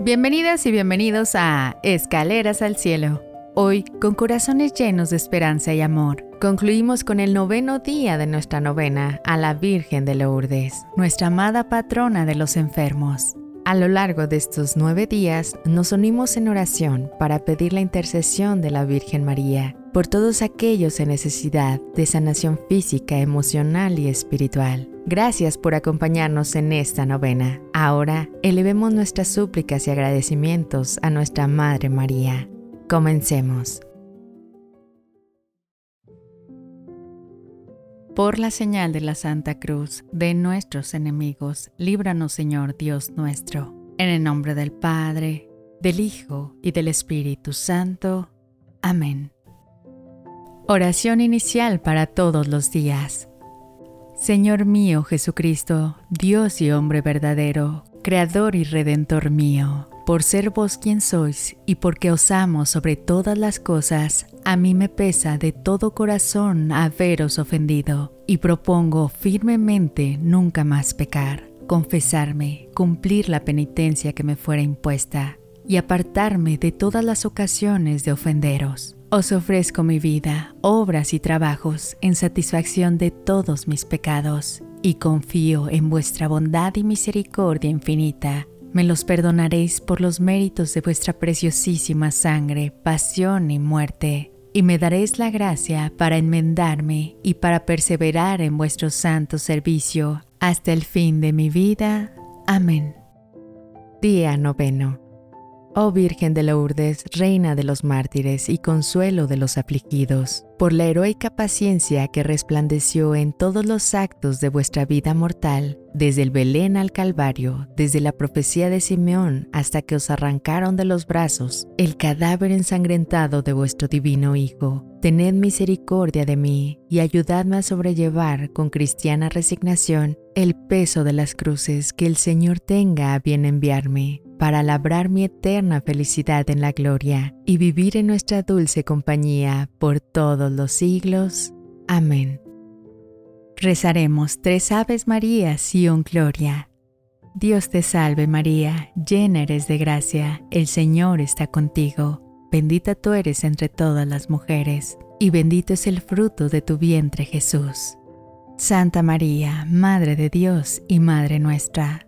Bienvenidas y bienvenidos a Escaleras al Cielo. Hoy, con corazones llenos de esperanza y amor, concluimos con el noveno día de nuestra novena a la Virgen de Lourdes, nuestra amada patrona de los enfermos. A lo largo de estos nueve días nos unimos en oración para pedir la intercesión de la Virgen María por todos aquellos en necesidad de sanación física, emocional y espiritual. Gracias por acompañarnos en esta novena. Ahora elevemos nuestras súplicas y agradecimientos a nuestra Madre María. Comencemos. Por la señal de la Santa Cruz de nuestros enemigos, líbranos Señor Dios nuestro, en el nombre del Padre, del Hijo y del Espíritu Santo. Amén. Oración inicial para todos los días. Señor mío Jesucristo, Dios y hombre verdadero, Creador y Redentor mío, por ser vos quien sois y porque os amo sobre todas las cosas, a mí me pesa de todo corazón haberos ofendido y propongo firmemente nunca más pecar, confesarme, cumplir la penitencia que me fuera impuesta y apartarme de todas las ocasiones de ofenderos. Os ofrezco mi vida, obras y trabajos en satisfacción de todos mis pecados y confío en vuestra bondad y misericordia infinita me los perdonaréis por los méritos de vuestra preciosísima sangre, pasión y muerte, y me daréis la gracia para enmendarme y para perseverar en vuestro santo servicio hasta el fin de mi vida. Amén. Día noveno. Oh Virgen de Lourdes, Reina de los mártires y consuelo de los afligidos, por la heroica paciencia que resplandeció en todos los actos de vuestra vida mortal, desde el Belén al Calvario, desde la profecía de Simeón hasta que os arrancaron de los brazos el cadáver ensangrentado de vuestro divino Hijo. Tened misericordia de mí y ayudadme a sobrellevar con cristiana resignación el peso de las cruces que el Señor tenga a bien enviarme para labrar mi eterna felicidad en la gloria y vivir en nuestra dulce compañía por todos los siglos. Amén. Rezaremos tres Aves Marías y un Gloria. Dios te salve María, llena eres de gracia, el Señor está contigo, bendita tú eres entre todas las mujeres, y bendito es el fruto de tu vientre Jesús. Santa María, Madre de Dios y Madre nuestra,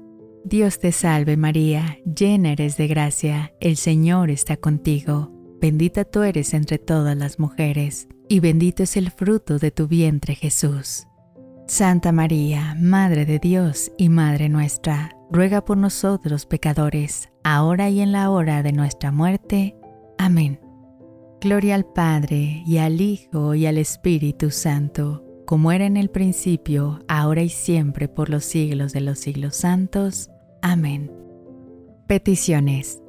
Dios te salve María, llena eres de gracia, el Señor está contigo, bendita tú eres entre todas las mujeres, y bendito es el fruto de tu vientre Jesús. Santa María, Madre de Dios y Madre nuestra, ruega por nosotros pecadores, ahora y en la hora de nuestra muerte. Amén. Gloria al Padre, y al Hijo, y al Espíritu Santo como era en el principio, ahora y siempre, por los siglos de los siglos santos. Amén. Peticiones.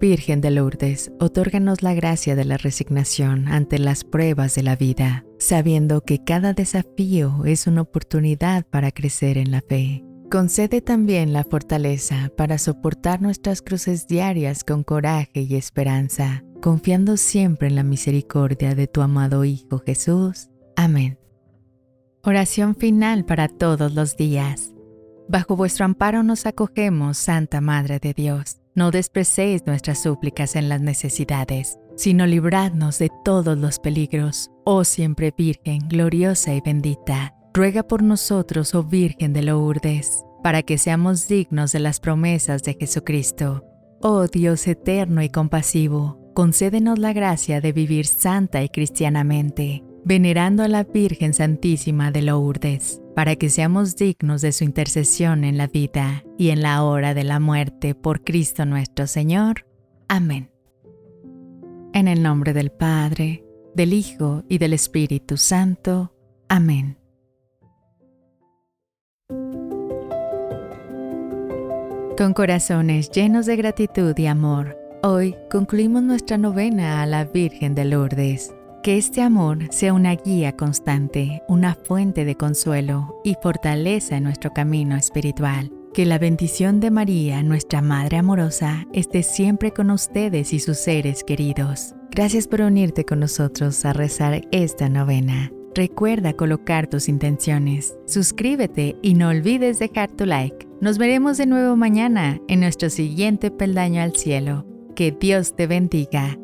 Virgen de Lourdes, otórganos la gracia de la resignación ante las pruebas de la vida, sabiendo que cada desafío es una oportunidad para crecer en la fe. Concede también la fortaleza para soportar nuestras cruces diarias con coraje y esperanza, confiando siempre en la misericordia de tu amado Hijo Jesús. Amén. Oración final para todos los días. Bajo vuestro amparo nos acogemos, Santa Madre de Dios. No desprecéis nuestras súplicas en las necesidades, sino libradnos de todos los peligros. Oh siempre Virgen, gloriosa y bendita, ruega por nosotros, oh Virgen de Lourdes, para que seamos dignos de las promesas de Jesucristo. Oh Dios eterno y compasivo, concédenos la gracia de vivir santa y cristianamente venerando a la Virgen Santísima de Lourdes, para que seamos dignos de su intercesión en la vida y en la hora de la muerte por Cristo nuestro Señor. Amén. En el nombre del Padre, del Hijo y del Espíritu Santo. Amén. Con corazones llenos de gratitud y amor, Hoy concluimos nuestra novena a la Virgen de Lourdes. Que este amor sea una guía constante, una fuente de consuelo y fortaleza en nuestro camino espiritual. Que la bendición de María, nuestra Madre amorosa, esté siempre con ustedes y sus seres queridos. Gracias por unirte con nosotros a rezar esta novena. Recuerda colocar tus intenciones, suscríbete y no olvides dejar tu like. Nos veremos de nuevo mañana en nuestro siguiente peldaño al cielo. Que Dios te bendiga.